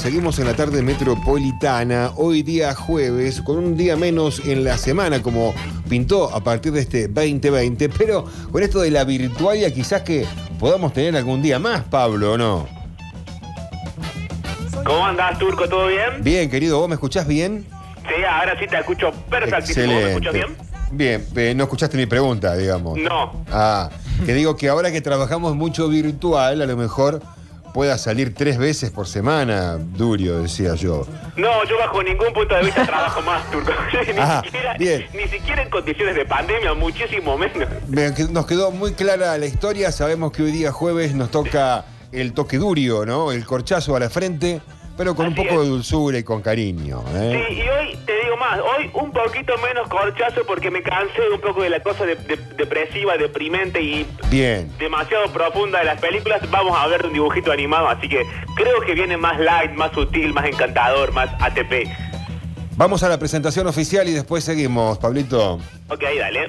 Seguimos en la tarde metropolitana, hoy día jueves, con un día menos en la semana, como pintó a partir de este 2020, pero con esto de la virtualia quizás que podamos tener algún día más, Pablo, ¿o no? ¿Cómo andás, Turco? ¿Todo bien? Bien, querido, ¿vos me escuchás bien? Sí, ahora sí te escucho perfectísimo. ¿Vos me escuchas bien? Bien, eh, no escuchaste mi pregunta, digamos. No. Ah, que digo que ahora que trabajamos mucho virtual, a lo mejor pueda salir tres veces por semana, Durio, decía yo. No, yo bajo ningún punto de vista trabajo más, Turco. ni, Ah, siquiera, bien. ni siquiera en condiciones de pandemia, muchísimo menos. Me- Nos quedó muy clara la historia, sabemos que hoy día jueves nos toca el toque Durio, ¿no? El corchazo a la frente, pero con un poco es. de dulzura y con cariño. ¿eh? Sí, y hoy te digo más, hoy un poquito menos corchazo porque me cansé un poco de la cosa de- de- depresiva, deprimente y Bien. demasiado profunda de las películas. Vamos a ver un dibujito animado, así que creo que viene más light, más sutil, más encantador, más ATP. Vamos a la presentación oficial y después seguimos, Pablito. Ok, dale.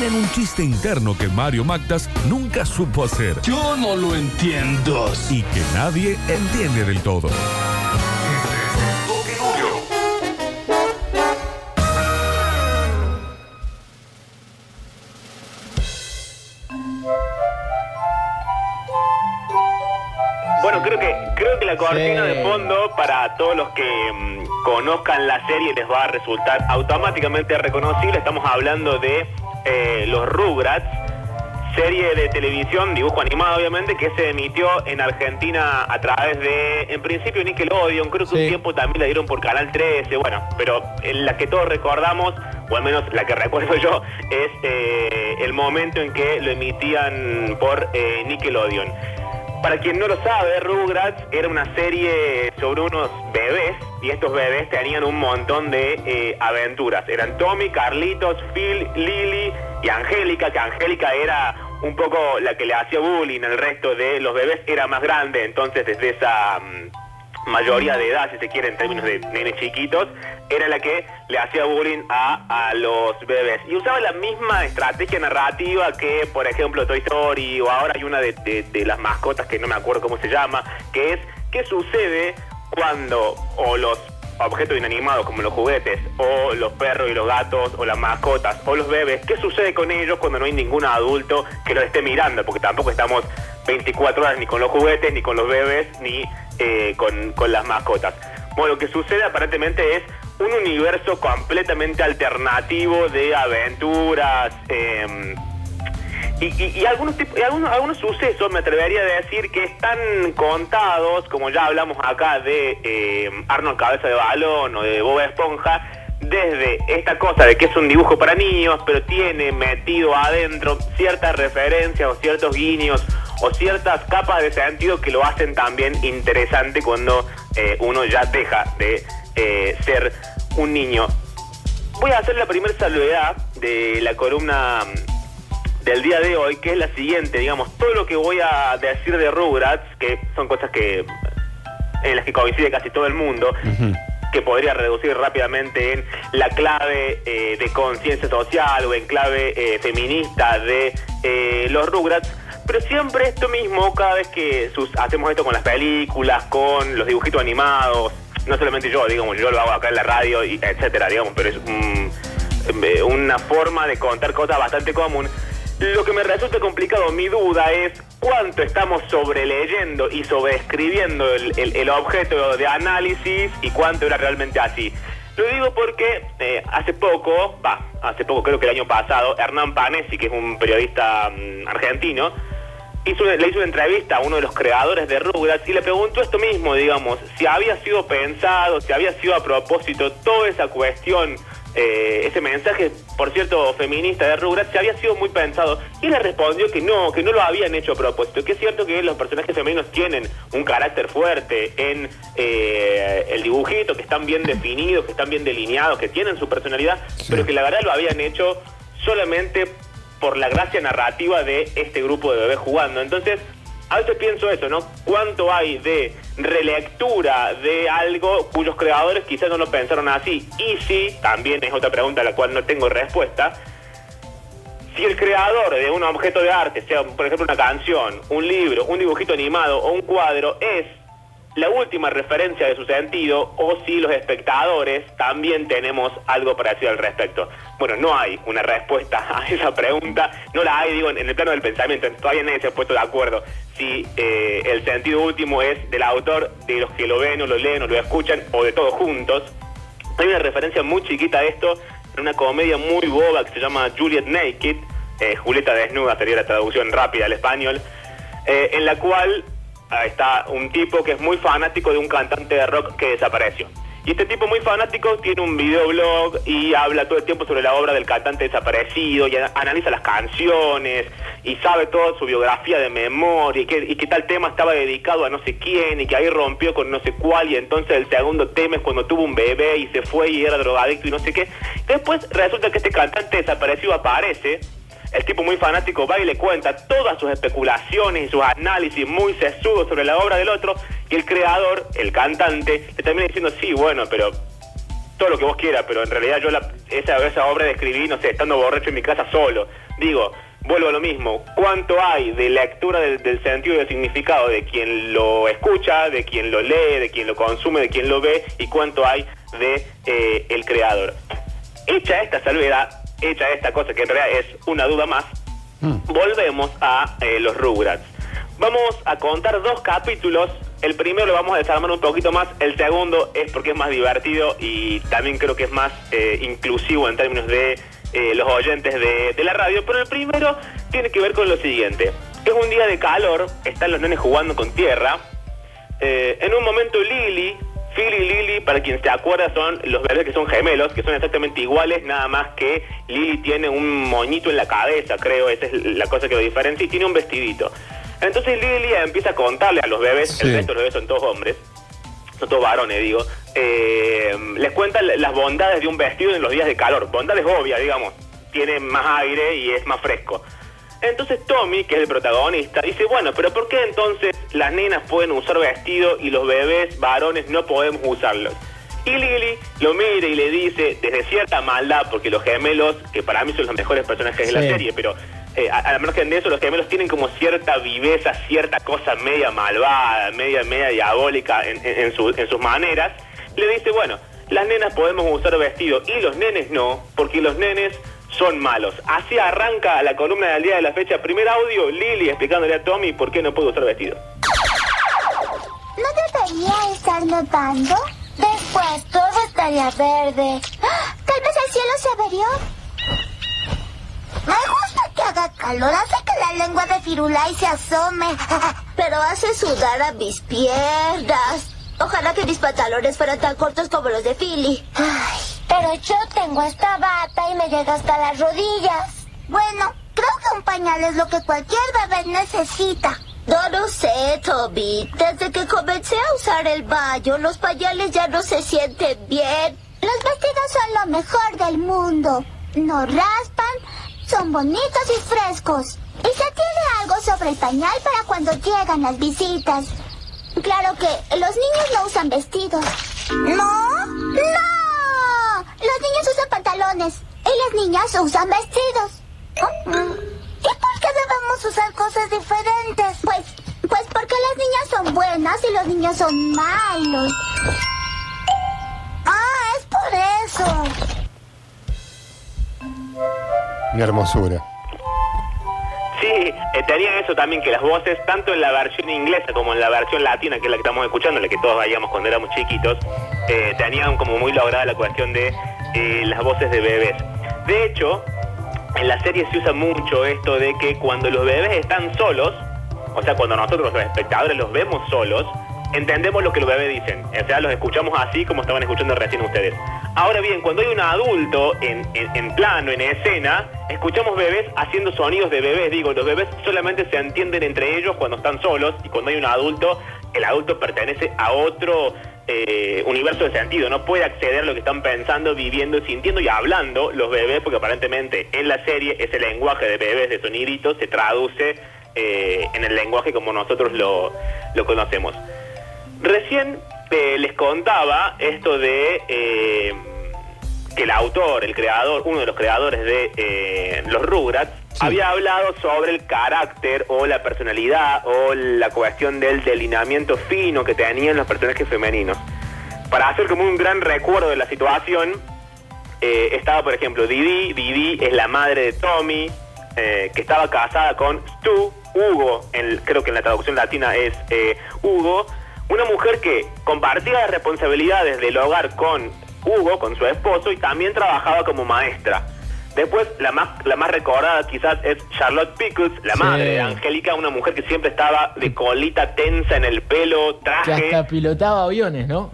en un chiste interno que Mario Magdas nunca supo hacer. Yo no lo entiendo. y que nadie entiende del todo. Bueno, creo que creo que la cortina de fondo para todos los que mm, conozcan la serie les va a resultar automáticamente reconocible. Estamos hablando de eh, los Rugrats, serie de televisión, dibujo animado obviamente, que se emitió en Argentina a través de, en principio Nickelodeon, creo que un tiempo también la dieron por Canal 13, bueno, pero en la que todos recordamos, o al menos la que recuerdo yo, es eh, el momento en que lo emitían por eh, Nickelodeon. Para quien no lo sabe, Rugrats era una serie sobre unos bebés y estos bebés tenían un montón de eh, aventuras. Eran Tommy, Carlitos, Phil, Lily y Angélica, que Angélica era un poco la que le hacía bullying al resto de los bebés, era más grande, entonces desde esa mm, mayoría de edad, si se quiere, en términos de nenes chiquitos, era la que le hacía bullying a, a los bebés. Y usaba la misma estrategia narrativa que, por ejemplo, Toy Story, o ahora hay una de, de- de las mascotas que no me acuerdo cómo se llama, que es qué sucede cuando o los objetos inanimados como los juguetes, o los perros y los gatos, o las mascotas, o los bebés, qué sucede con ellos cuando no hay ningún adulto que los esté mirando, porque tampoco estamos 24 horas ni con los juguetes, ni con los bebés, ni eh, con, con las mascotas. Bueno, lo que sucede aparentemente es un universo completamente alternativo de aventuras, em, y, algunos, tip- y algunos, algunos sucesos me atrevería a decir que están contados, como ya hablamos acá de eh, Arnold Cabeza de Balón o de Bob Esponja, desde esta cosa de que es un dibujo para niños, pero tiene metido adentro ciertas referencias o ciertos guiños o ciertas capas de sentido que lo hacen también interesante cuando eh, uno ya deja de eh, ser un niño. Voy a hacer la primera salvedad de la columna mm, del día de hoy, que es la siguiente, digamos, todo lo que voy a decir de Rugrats, que son cosas que en las que coincide casi todo el mundo, que podría reducir rápidamente en la clave eh, de conciencia social o en clave eh, feminista de eh, los Rugrats. Pero siempre esto mismo, cada vez que sus- hacemos esto con las películas, con los dibujitos animados, no solamente yo, digamos, yo lo hago acá en la radio, y etcétera, digamos, pero es un- eh, una forma de contar cosas bastante común. Lo que me resulta complicado, mi duda es cuánto estamos sobreleyendo y sobreescribiendo el, el- el objeto de análisis y cuánto era realmente así. Lo digo porque eh, hace poco, va, hace poco creo que el año pasado, Hernán Panesi, que es un periodista mm, argentino, hizo, le hizo una entrevista a uno de los creadores de Rugrats y le preguntó esto mismo, digamos, si había sido pensado, si había sido a propósito toda esa cuestión eh, ese mensaje, por cierto, feminista de Rugrats, se había sido muy pensado. Y le respondió que no, que no lo habían hecho a propósito. Que es cierto que los personajes femeninos tienen un carácter fuerte en eh, el dibujito, que están bien definidos, que están bien delineados, que tienen su personalidad, pero que la verdad lo habían hecho solamente por la gracia narrativa de este grupo de bebés jugando. Entonces, a veces pienso eso, ¿no? ¿Cuánto hay de relectura de algo cuyos creadores quizás no lo pensaron así? Y si, también es otra pregunta a la cual no tengo respuesta, si el creador de un objeto de arte, sea por ejemplo una canción, un libro, un dibujito animado o un cuadro, es la última referencia de su sentido o si los espectadores también tenemos algo parecido al respecto. Bueno, no hay una respuesta a esa pregunta, no la hay, digo, en el plano del pensamiento, todavía nadie se ha puesto de acuerdo si eh, el sentido último es del autor, de los que lo ven o lo leen o lo escuchan o de todos juntos. Hay una referencia muy chiquita a esto en una comedia muy boba que se llama Juliet Naked, eh, Julieta Desnuda sería la traducción rápida al español, eh, en la cual está un tipo que es muy fanático de un cantante de rock que desapareció. Y este tipo muy fanático tiene un videoblog y habla todo el tiempo sobre la obra del cantante desaparecido y analiza las canciones y sabe toda su biografía de memoria y que, y que tal tema estaba dedicado a no sé quién y que ahí rompió con no sé cuál y entonces el segundo tema es cuando tuvo un bebé y se fue y era drogadicto y no sé qué. Después resulta que este cantante desaparecido aparece el tipo muy fanático va y le cuenta todas sus especulaciones y sus análisis muy sesudos sobre la obra del otro y el creador, el cantante, le termina diciendo, sí, bueno, pero todo lo que vos quieras, pero en realidad yo esa, esa obra de escribí, no sé, estando borracho en mi casa solo. Digo, vuelvo a lo mismo, ¿cuánto hay de lectura del, sentido y del significado de quien lo escucha, de quien lo lee, de quien lo consume, de quien lo ve y cuánto hay de eh, el creador? Hecha esta salvedad, hecha esta cosa que en realidad es una duda más, mm. volvemos a eh, los Rugrats. Vamos a contar dos capítulos. El primero lo vamos a desarmar un poquito más, el segundo es porque es más divertido y también creo que es más eh, inclusivo en términos de eh, los oyentes de, de la radio. Pero el primero tiene que ver con lo siguiente. Es un día de calor, están los nenes jugando con tierra. en un momento Lily, Phil y Lily, para quien se acuerda, son los bebés que son gemelos, que son exactamente iguales, nada más que Lily tiene un moñito en la cabeza, creo, esa es la cosa que lo diferencia, y tiene un vestidito. Entonces Lily empieza a contarle a los bebés, el resto de los bebés son todos hombres, son todos varones, digo, eh, les cuenta las bondades de un vestido en los días de calor, bondades obvias, digamos, tiene más aire y es más fresco. Entonces Tommy, que es el protagonista, dice, bueno, pero ¿por qué entonces las nenas pueden usar vestido y los bebés varones no podemos usarlos? Y Lily lo mira y le dice, desde cierta maldad, porque los gemelos, que para mí son los mejores personajes de la serie, pero eh, a, lo margen de eso, los gemelos tienen como cierta viveza, cierta cosa media malvada, media, media diabólica en, en sus maneras, le dice, bueno, las nenas podemos usar vestido y los nenes no, porque los nenes son malos. Así arranca la columna del día de la fecha. Primer audio, Lili explicándole a Tommy por qué no puede usar vestido. ¿No debería estar notando? Después todo estaría verde. ¡Ah! Tal vez el cielo se averió. Me gusta que haga calor, hace que la lengua de Firulai se asome. Pero hace sudar a mis piernas. Ojalá que mis pantalones fueran tan cortos como los de Philly. Ay. Pero yo tengo esta bata y me llega hasta las rodillas. Bueno, creo que un pañal es lo que cualquier bebé necesita. No lo sé, Toby. Desde que comencé a usar el baño, los pañales ya no se sienten bien. Los vestidos son lo mejor del mundo. No raspan, son bonitos y frescos. Y se tiene algo sobre el pañal para cuando llegan las visitas. Claro que los niños no usan vestidos. ¿No? ¡No! Pantalones y las niñas usan vestidos. ¿Y por qué debemos usar cosas diferentes? Pues, pues porque las niñas son buenas y los niños son malos. Ah, es por eso. Una hermosura. Sí, eh, tenía eso también, que las voces, tanto en la versión inglesa como en la versión latina, que es la que estamos escuchando, la que todos veíamos cuando éramos chiquitos, eh, tenían como muy lograda la cuestión de eh, las voces de bebés. De hecho, en la serie se usa mucho esto de que cuando los bebés están solos, o sea, cuando nosotros los espectadores los vemos solos, entendemos lo que los bebés dicen. O sea, los escuchamos así como estaban escuchando recién ustedes. Ahora bien, cuando hay un adulto en, en- en plano, en escena, escuchamos bebés haciendo sonidos de bebés. Digo, los bebés solamente se entienden entre ellos cuando están solos y cuando hay un adulto, el adulto pertenece a otro eh, universo de sentido. No puede acceder a lo que están pensando, viviendo, sintiendo y hablando los bebés, porque aparentemente en la serie ese lenguaje de bebés, de soniditos, se traduce eh, en el lenguaje como nosotros lo, lo conocemos. Recién eh, les contaba esto de que el autor, el creador, uno de los creadores de los Rugrats, había hablado sobre el carácter o la personalidad o la cuestión del delineamiento fino que tenían los personajes femeninos. Para hacer como un gran recuerdo de la situación, eh, estaba, por ejemplo, Didi. Didi es la madre de Tommy, eh, que estaba casada con Stu. Hugo, creo que en la traducción latina es eh, Hugo. Una mujer que compartía las responsabilidades del hogar con Hugo, con su esposo, y también trabajaba como maestra. Después, la más, la más recordada quizás es Charlotte Pickles, la Sí. madre de Angélica, una mujer que siempre estaba de colita tensa en el pelo, Que traje. hasta pilotaba aviones, ¿no?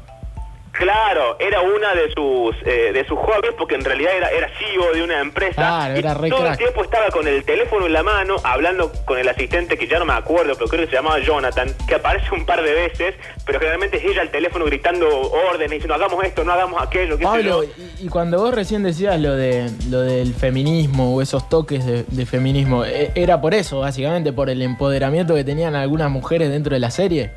Claro, era una de sus eh, de sus hobbies porque en realidad era, era CEO de una empresa Claro, y era re todo el tiempo estaba con el teléfono en la mano hablando con el asistente que ya no me acuerdo, pero creo que se llamaba Jonathan, que aparece un par de veces, pero generalmente es ella al teléfono gritando órdenes diciendo hagamos esto, no hagamos aquello, qué sé Pablo, yo. y, y cuando vos recién decías lo de lo del feminismo o esos toques de, de feminismo, e- era por eso, básicamente, por el empoderamiento que tenían algunas mujeres dentro de la serie.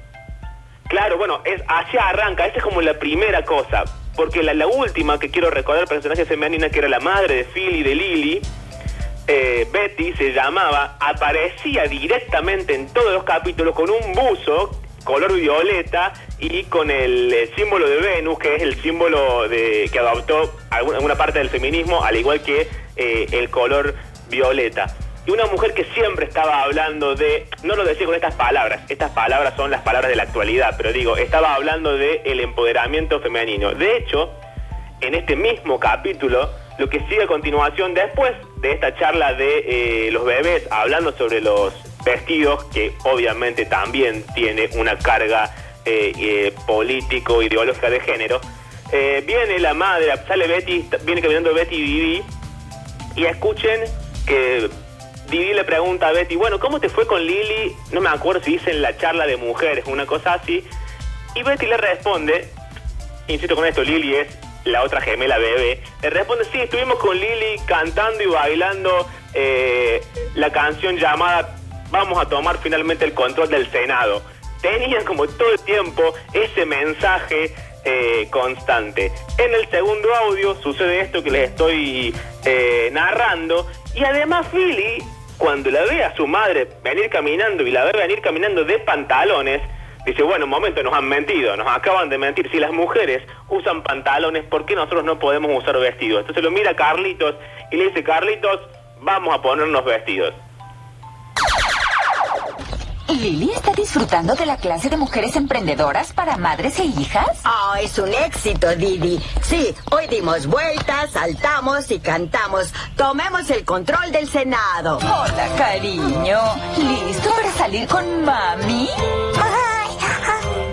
Claro, bueno, es así arranca, esa es como la primera cosa. Porque la, última que quiero recordar, personaje femenina, que era la madre de Phil y de Lily, eh, Betty se llamaba, aparecía directamente en todos los capítulos con un buzo color violeta y con el símbolo de Venus, que es el símbolo de que adoptó alguna, alguna parte del feminismo, al igual que eh, el color violeta. Y una mujer que siempre estaba hablando de, no lo decía con estas palabras, estas palabras son las palabras de la actualidad, pero digo, estaba hablando de el empoderamiento femenino. De hecho, en este mismo capítulo, lo que sigue a continuación, después de esta charla de eh, los bebés hablando sobre los vestidos, que obviamente también tiene una carga eh, eh, político, ideológica de género, viene la madre, sale Betty, viene caminando Betty Vivi, y escuchen que Didi le pregunta a Betty, bueno, ¿cómo te fue con Lily? No me acuerdo si dice en la charla de mujeres, una cosa así. Y Betty le responde, insisto con esto, Lily es la otra gemela bebé, le responde, sí, estuvimos con Lily cantando y bailando eh, la canción llamada Vamos a tomar finalmente el control del Senado. Tenía como todo el tiempo ese mensaje eh, constante. En el segundo audio sucede esto que les estoy eh, narrando y además Philly, cuando la ve a su madre venir caminando y la ve venir caminando de pantalones, Dice, bueno, un momento, nos han mentido, nos acaban de mentir. Si las mujeres usan pantalones, ¿por qué nosotros no podemos usar vestidos? Entonces lo mira Carlitos y le dice, Carlitos, vamos a ponernos vestidos. ¿Lily está disfrutando de la clase de mujeres emprendedoras para madres e hijas? Oh, es un éxito, Didi. Sí, hoy dimos vueltas, saltamos y cantamos. Tomemos el control del Senado. Hola, cariño. ¿Listo para salir con mami?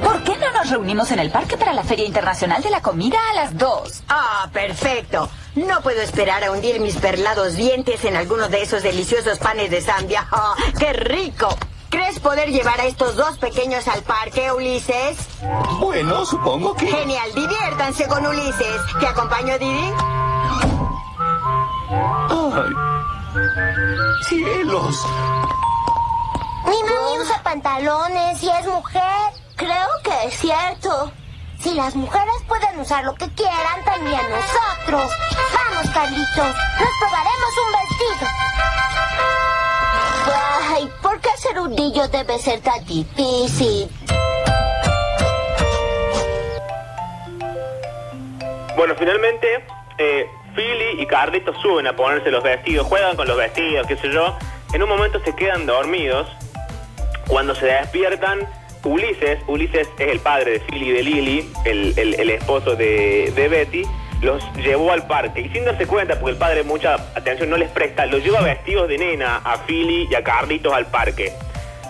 ¿Por qué no nos reunimos en el parque para la Feria Internacional de la Comida a las dos? Ah, perfecto. No puedo esperar a hundir mis perlados dientes en alguno de esos deliciosos panes de Zambia. ¡Ah, ¡Qué rico! ¿Crees poder llevar a estos dos pequeños al parque, Ulises? Bueno, supongo que... Genial, diviértanse con Ulises. ¿Te acompaño, Didi? ¡Ay! ¡Cielos! Mi mami usa pantalones y es mujer. Creo que es cierto. Si las mujeres pueden usar lo que quieran, también nosotros. Vamos, Carlitos. Nos probaremos un vestido. Ay, ¿por qué ser un niño debe ser tan difícil? Bueno, finalmente, eh, Philly y Carlitos suben a ponerse los vestidos, juegan con los vestidos, qué sé yo. En un momento se quedan dormidos. Cuando se despiertan, Ulises, Ulises es el padre de Philly y de Lily, el, esposo de Betty, los llevó al parque. Y sin darse cuenta, porque el padre mucha atención no les presta, los lleva vestidos de nena a Philly y a Carlitos al parque.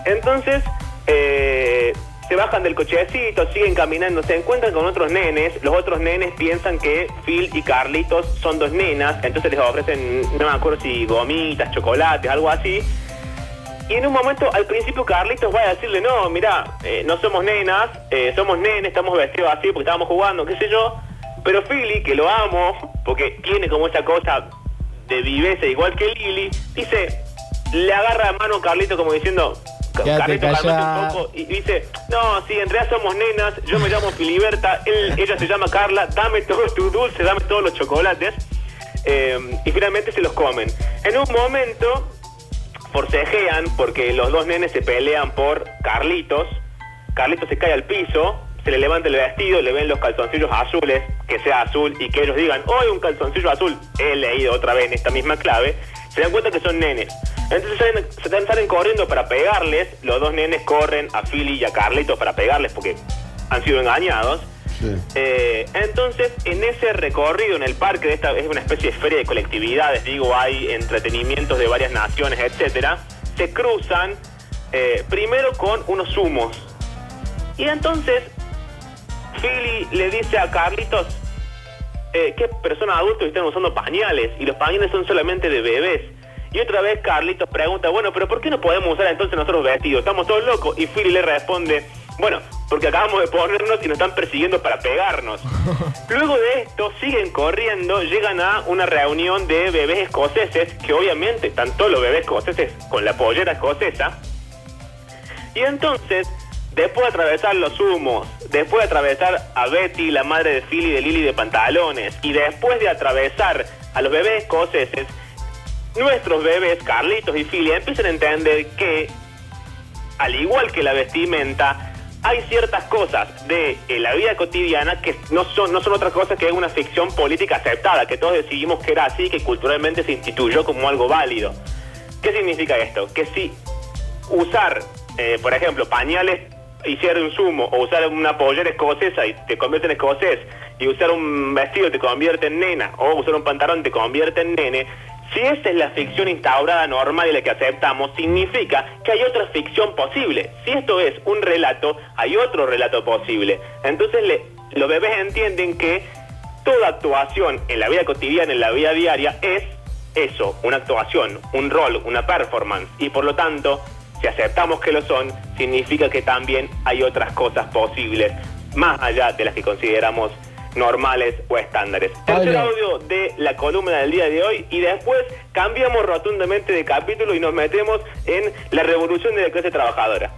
Entonces, eh, se bajan del cochecito, siguen caminando, se encuentran con otros nenes. Los otros nenes piensan que Phil y Carlitos son dos nenas, entonces les ofrecen, no me acuerdo si gomitas, chocolates, algo así. Y en un momento, al principio, Carlitos va a decirle, no, mira, eh, no somos nenas, eh, somos nenes, estamos vestidos así porque estábamos jugando, qué sé yo. Pero Philly, que lo amo, porque tiene como esa cosa de viveza igual que Lily, dice, le agarra la mano a Carlito como diciendo, Carlito, un poco. Y dice, no, sí, en realidad somos nenas, yo me llamo Filiberta, él, ella se llama Carla, dame todos tus dulces, dame todos los chocolates. Eh, y finalmente se los comen. En un momento forcejean porque los dos nenes se pelean por Carlitos. Carlitos se cae al piso, se le levanta el vestido, le ven los calzoncillos azules, que sea azul y que ellos digan, hoy un calzoncillo azul. He leído otra vez en esta misma clave. Se dan cuenta que son nenes. Entonces salen, se salen corriendo para pegarles. Los dos nenes corren a Philly y a Carlitos para pegarles porque han sido engañados. Eh, entonces, en ese recorrido en el parque, de esta es una especie de feria de colectividades, digo, hay entretenimientos de varias naciones, etcétera, se cruzan eh, primero con unos humos. Y entonces, Philly le dice a Carlitos eh, que personas adultas están usando pañales y los pañales son solamente de bebés. Y otra vez Carlitos pregunta, bueno, pero ¿por qué no podemos usar entonces nosotros vestidos? Estamos todos locos. Y Philly le responde, bueno, porque acabamos de ponernos y nos están persiguiendo para pegarnos. Luego de esto, siguen corriendo, llegan a una reunión de bebés escoceses, que obviamente están todos los bebés escoceses con la pollera escocesa. Y entonces, después de atravesar los humos, después de atravesar a Betty, la madre de Philly, de Lily de pantalones, y después de atravesar a los bebés escoceses, nuestros bebés, Carlitos y Philly, empiezan a entender que, al igual que la vestimenta, hay ciertas cosas de la vida cotidiana que no son, no son otra cosa que una ficción política aceptada, que todos decidimos que era así y que culturalmente se instituyó como algo válido. ¿Qué significa esto? Que si usar, eh, por ejemplo, pañales hiciera un sumo, o usar una pollera escocesa y te convierte en escocés, y usar un vestido te convierte en nena, o usar un pantalón te convierte en nene, si esa es la ficción instaurada normal y la que aceptamos, significa que hay otra ficción posible. Si esto es un relato, hay otro relato posible. Entonces le- los bebés entienden que toda actuación en la vida cotidiana, en la vida diaria, es eso, una actuación, un rol, una performance. Y por lo tanto, si aceptamos que lo son, significa que también hay otras cosas posibles, más allá de las que consideramos normales o estándares. Tercer audio de la columna del día de hoy y después cambiamos rotundamente de capítulo y nos metemos en la revolución de la clase trabajadora.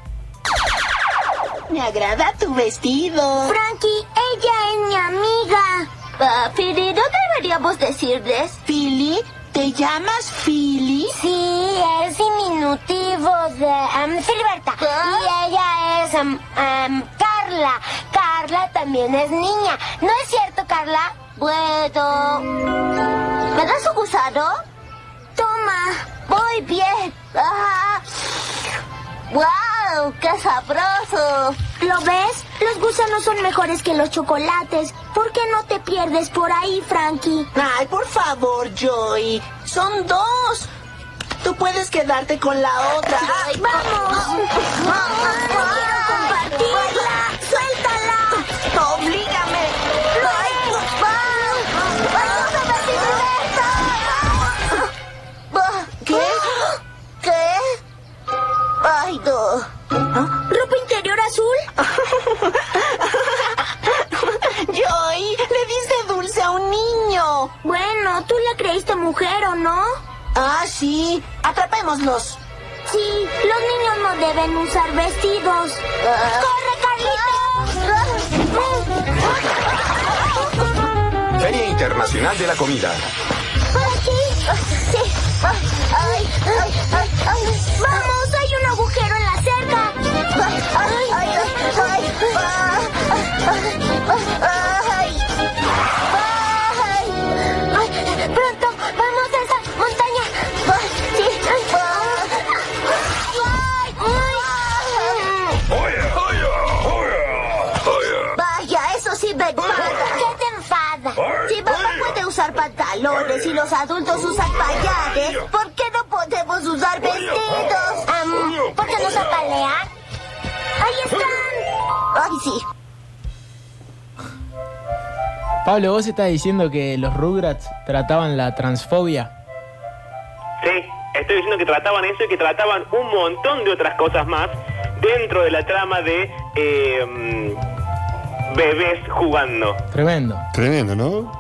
Me agrada tu vestido. Frankie, ella es mi amiga. Ah, Philly, ¿no deberíamos decirles? Philly, ¿te llamas Philly? Sí, es diminutivo de um, Filiberta. Y ella es um, um, Carla. Carla también es niña. ¿No es cierto, Carla? Bueno. ¿Me das un gusano? Toma. Muy bien. Ah. ¡Wow! ¡Qué sabroso! ¿Lo ves? Los gusanos son mejores que los chocolates. ¿Por qué no te pierdes por ahí, Frankie? Ay, por favor, Joy. Son dos. Tú puedes quedarte con la otra. Ay, ¡Vamos! ¡No quiero compartirla! ¡Suéltala! ¡Oblígame! ¡Ay, ¡Ayúdame, Filiberta! ¿Qué? ¿Qué? ¡Ay, no! ¿Ropa interior azul? Joy, le diste dulce a un niño. Bueno, tú la creíste mujer, ¿o no? Ah, sí. Atrapémoslos. Sí, los niños no deben usar vestidos. ¡Corre, Carlitos! Feria Internacional de la Comida. ¿Por aquí? Sí. Ay, ay, ay, ay. ¡Vamos! Ay, ¡Ay! ¡Ay! ¡Pronto! ¡Vamos a esa montaña! ¡Sí! ¡Ay! ¡Ay! Vaya, eso sí me enfada. ¿Qué te enfada? Si mamá puede usar pantalones y los adultos usan pañales, ¿por qué no podemos usar vestidos? ¿Por qué no zapalean? ¡Ahí están! Ay, sí. Pablo, vos estás diciendo que los Rugrats trataban la transfobia. Sí, estoy diciendo que trataban eso y que trataban un montón de otras cosas más dentro de la trama de eh, mm, bebés jugando. Tremendo. Tremendo, ¿no?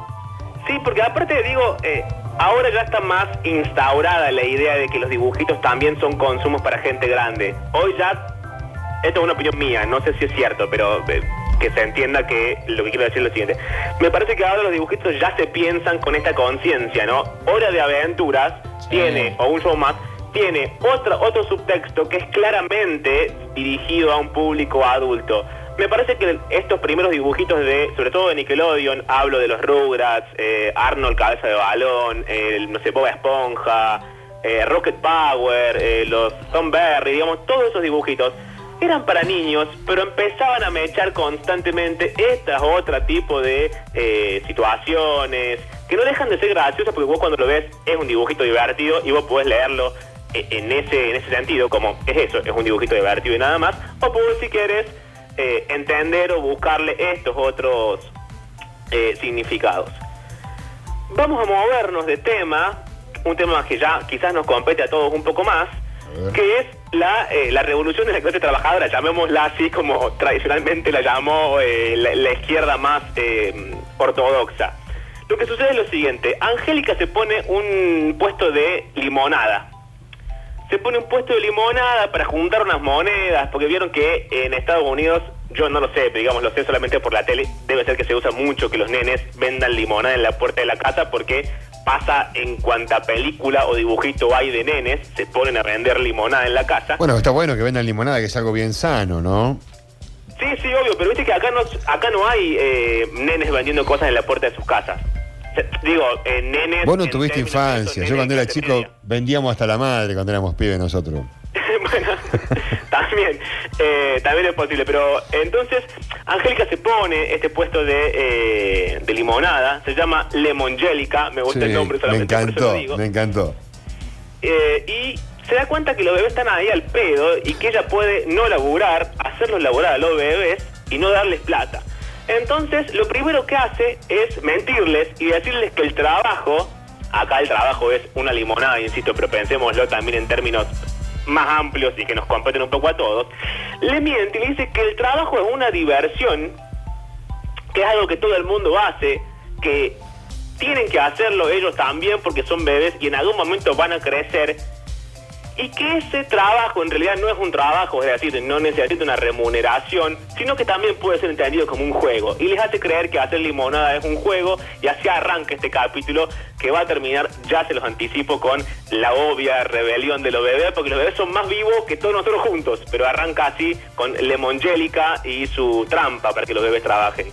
Sí, porque aparte digo, eh, ahora ya está más instaurada la idea de que los dibujitos también son consumos para gente grande. Hoy ya, esto es una opinión mía, no sé si es cierto, pero eh, que se entienda que lo que quiero decir es lo siguiente. Me parece que ahora los dibujitos ya se piensan con esta conciencia, ¿no? Hora de aventuras tiene, o un show más, tiene otra, otro subtexto que es claramente dirigido a un público adulto. Me parece que estos primeros dibujitos de, sobre todo de Nickelodeon, hablo de los Rugrats, eh, Arnold Cabeza de Balón, el, no sé, Bob Esponja, eh, Rocket Power, eh, los Tom Berry, digamos, todos esos dibujitos eran para niños, pero empezaban a mechar constantemente estas otro tipo de eh, situaciones que no dejan de ser graciosas porque vos cuando lo ves es un dibujito divertido y vos podés leerlo eh, en ese, en ese sentido, como es eso, es un dibujito divertido y nada más, o podés si querés eh, entender o buscarle estos otros eh, significados. Vamos a movernos de tema, un tema que ya quizás nos compete a todos un poco más, que es la, eh, la revolución de la clase trabajadora, llamémosla así como tradicionalmente la llamó eh, la, izquierda más eh, ortodoxa. Lo que sucede es lo siguiente, Angélica se pone un puesto de limonada. Se pone un puesto de limonada para juntar unas monedas, porque vieron que en Estados Unidos, yo no lo sé, pero digamos, lo sé solamente por la tele, debe ser que se usa mucho que los nenes vendan limonada en la puerta de la casa porque pasa en cuanta película o dibujito hay de nenes, se ponen a vender limonada en la casa. Bueno, está bueno que vendan limonada, que es algo bien sano, ¿no? Sí, sí, obvio, pero viste que acá no, acá no hay eh, nenes vendiendo cosas en la puerta de sus casas. Digo, eh, nenes... Vos no tuviste infancia. Yo cuando era chico media. vendíamos hasta la madre cuando éramos pibes nosotros. bueno, también, eh, también es posible. Pero entonces, Angélica se pone este puesto de, eh, de limonada, se llama Lemongélica, me gusta Sí, el nombre me solamente por eso encantó, lo digo. me encantó. Eh, y se da cuenta que los bebés están ahí al pedo y que ella puede no laburar, hacerlos laburar a los bebés y no darles plata. Entonces, lo primero que hace es mentirles y decirles que el trabajo, acá el trabajo es una limonada, insisto, pero pensémoslo también en términos más amplios y que nos competen un poco a todos, le miente y le dice que el trabajo es una diversión, que es algo que todo el mundo hace, que tienen que hacerlo ellos también porque son bebés y en algún momento van a crecer y que ese trabajo en realidad no es un trabajo, es decir, no necesita una remuneración, sino que también puede ser entendido como un juego. Y les hace creer que hacer limonada es un juego y así arranca este capítulo que va a terminar, ya se los anticipo, con la obvia rebelión de los bebés, porque los bebés son más vivos que todos nosotros juntos, pero arranca así con Lemongélica y su trampa para que los bebés trabajen.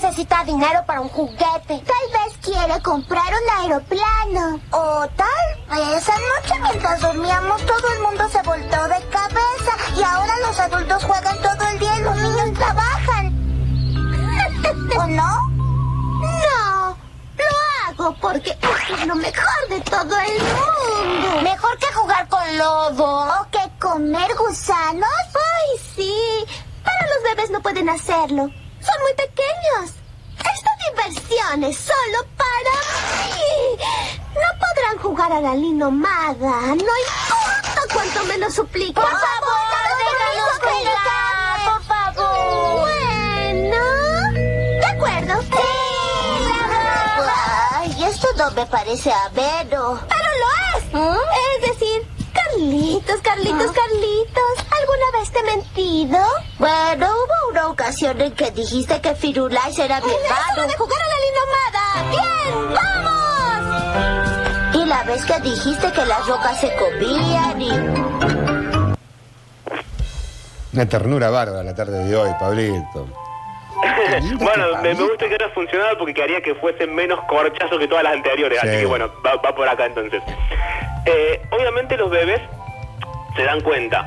Necesita dinero para un juguete. Tal vez quiere comprar un aeroplano. O tal vez anoche mientras dormíamos todo el mundo se volteó de cabeza y ahora los adultos juegan todo el día y los niños trabajan. ¿O no? No. Lo hago porque es lo mejor de todo el mundo. ¿Mejor que jugar con lobo? ¿O que comer gusanos? Ay, sí. Pero los bebés no pueden hacerlo. Son muy pequeños. Esta diversión es solo para mí. No podrán jugar a la linomada. No importa cuánto me lo supliquen. Por favor, déjanos jugar. Por favor. Bueno. De acuerdo. Ay, esto no me parece ameno. Pero lo es. Es decir, Carlitos, Carlitos, Carlitos. ¿Alguna vez te he mentido? Bueno, hubo una ocasión en que dijiste que Firulais era mi hermano. de jugar a la linomada! ¡Bien! ¡Vamos! Y la vez que dijiste que las rocas se comían y... Una ternura bárbara la tarde de hoy, Pablito. bueno, me, me gusta que haya funcionado porque quería que fuese menos corchazo que todas las anteriores. Sí. Así que bueno, va, va por acá entonces. Eh, obviamente los bebés se dan cuenta.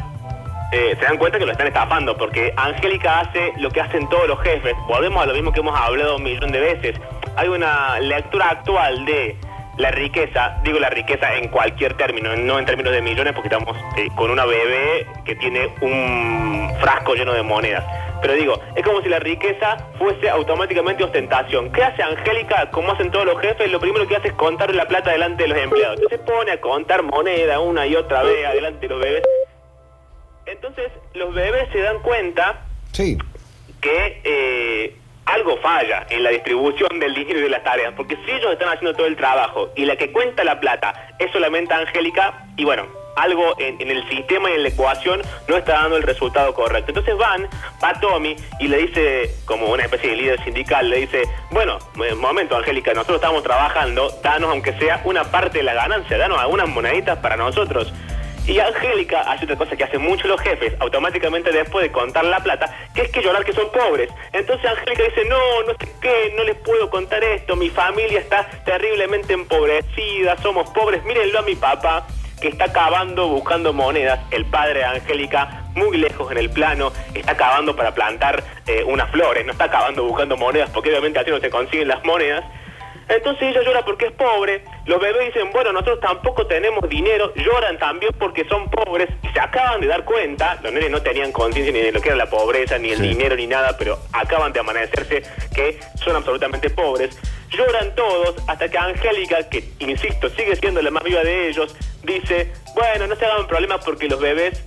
eh, se dan cuenta que lo están estafando porque Angélica hace lo que hacen todos los jefes. Volvemos a lo mismo que hemos hablado un millón de veces. Hay una lectura actual de la riqueza, digo la riqueza en cualquier término, no en términos de millones, porque estamos eh, con una bebé que tiene un frasco lleno de monedas. Pero digo, es como si la riqueza fuese automáticamente ostentación. ¿Qué hace Angélica? Como hacen todos los jefes, lo primero que hace es contar la plata delante de los empleados. Entonces se pone a contar moneda una y otra vez adelante de los bebés. Entonces los bebés se dan cuenta Sí. que eh, algo falla en la distribución del dinero y de las tareas, porque si ellos están haciendo todo el trabajo y la que cuenta la plata es solamente Angélica, y bueno, algo en, el sistema y en la ecuación no está dando el resultado correcto. Entonces van, va Tommy y le dice, como una especie de líder sindical, le dice, bueno, eh, momento Angélica, nosotros estamos trabajando, danos aunque sea una parte de la ganancia, danos algunas moneditas para nosotros. Y Angélica hace otra cosa que hacen mucho los jefes, automáticamente después de contar la plata, que es que llorar que son pobres. Entonces Angélica dice, no, no sé qué, no les puedo contar esto, mi familia está terriblemente empobrecida, somos pobres, mírenlo a mi papá, que está cavando buscando monedas, el padre de Angélica, muy lejos en el plano, está cavando para plantar eh, unas flores, no está cavando buscando monedas, porque obviamente así no se consiguen las monedas. Entonces ella llora porque es pobre, los bebés dicen, bueno, nosotros tampoco tenemos dinero, lloran también porque son pobres y se acaban de dar cuenta, los nenes no tenían conciencia ni de lo que era la pobreza, ni el Sí. dinero, ni nada, pero acaban de amanecerse que son absolutamente pobres. Lloran todos hasta que Angélica, que insisto, sigue siendo la más viva de ellos, dice, bueno, no se hagan problemas porque los bebés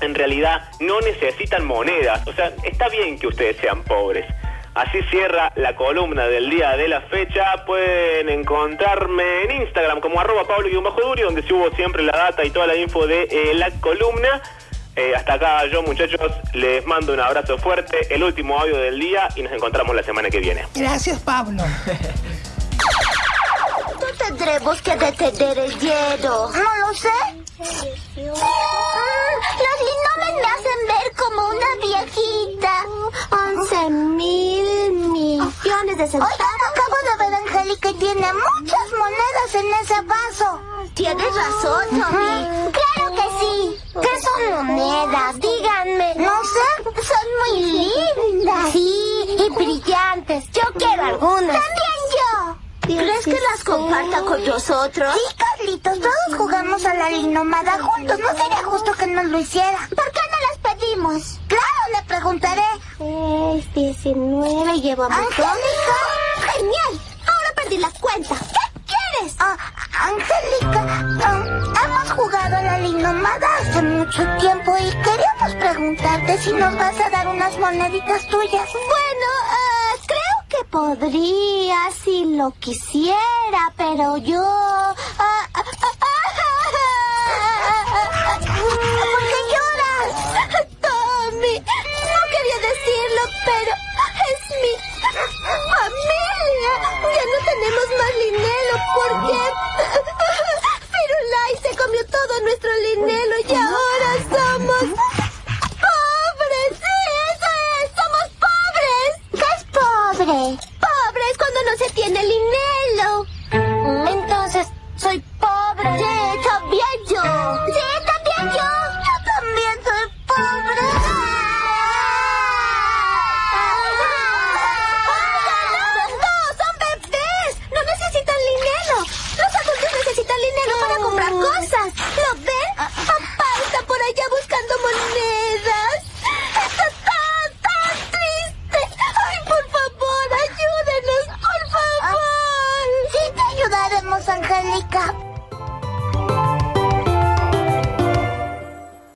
en realidad no necesitan monedas. O sea, está bien que ustedes sean pobres. Así cierra la columna del día de la fecha. Pueden encontrarme en Instagram como arroba pablo-duri, donde subo siempre la data y toda la info de eh, la columna. Eh, hasta acá yo, muchachos, les mando un abrazo fuerte, el último audio del día y nos encontramos la semana que viene. Gracias, Pablo. Tendremos que detener el hielo. No lo sé. Mm, Los linomes me hacen ver como una viejita. Once mil millones de centavos. Oigan, acabo de ver a Angélica y tiene muchas monedas en ese vaso. Tienes razón, Tommy. Mm, Claro que sí. ¿Qué son monedas? Díganme. No sé. Son muy lindas. Sí, y brillantes. Yo quiero algunas. ¿Crees que las comparta con nosotros? Sí, Carlitos, todos jugamos a la linomada juntos. No sería justo que nos lo hiciera. ¿Por qué no las pedimos? Claro, le preguntaré. Es 19, llevamos Angélica. Genial. Ahora perdí la cuenta. ¿Qué quieres? Ah, Angélica, ah, hemos jugado a la linomada hace mucho tiempo y queríamos preguntarte si nos vas a dar unas moneditas tuyas. Bueno, ah, que podría si lo quisiera, pero yo... ah, ah, ah, ¿Por qué lloras? Tommy, no quería decirlo, pero es mi